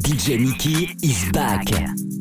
DJ Mickey is back.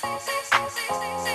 sim, sim, sim, sim, sim.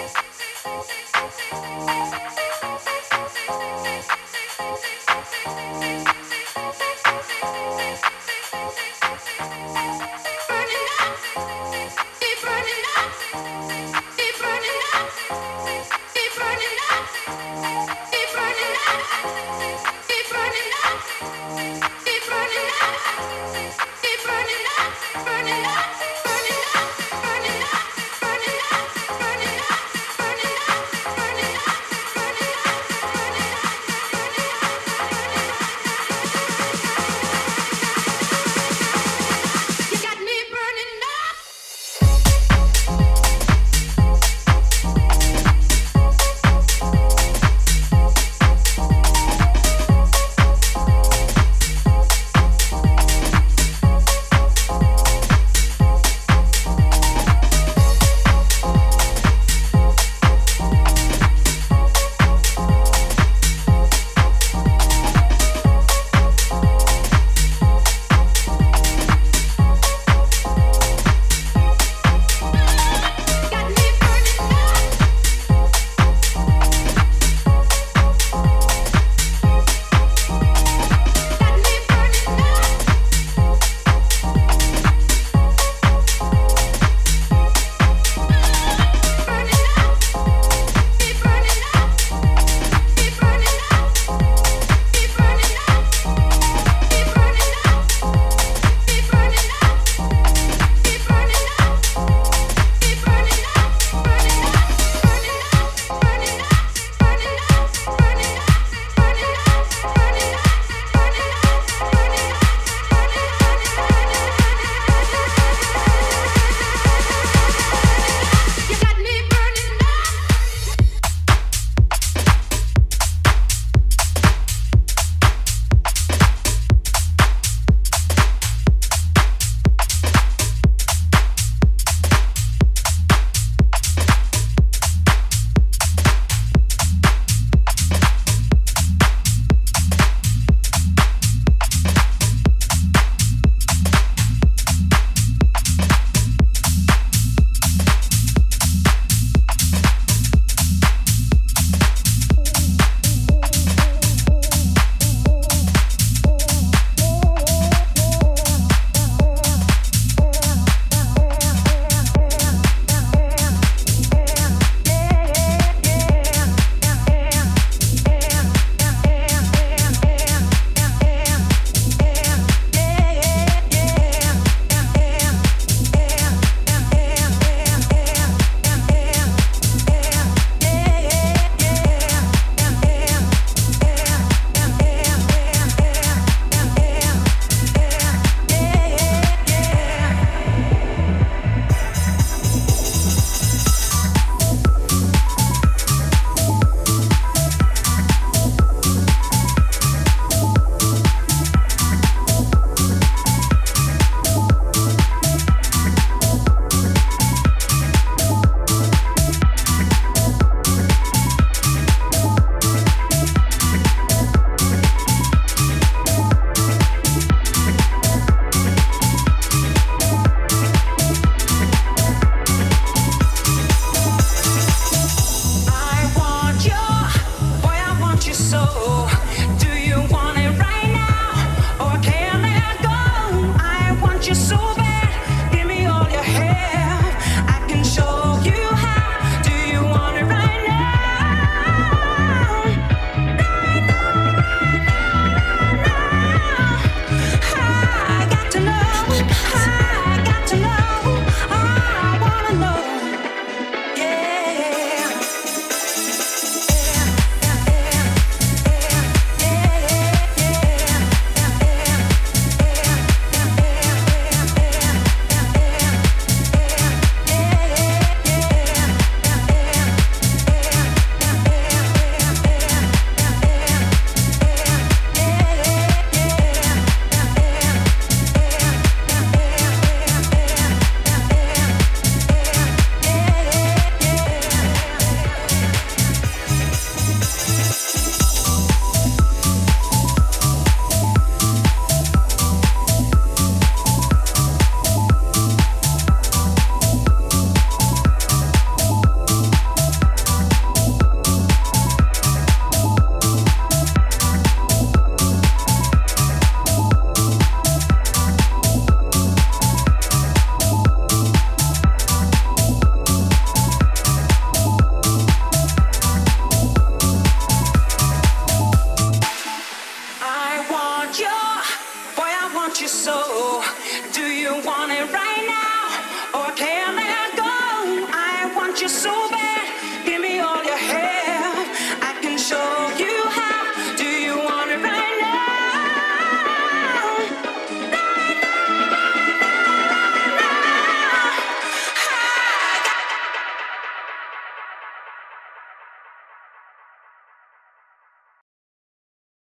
you're so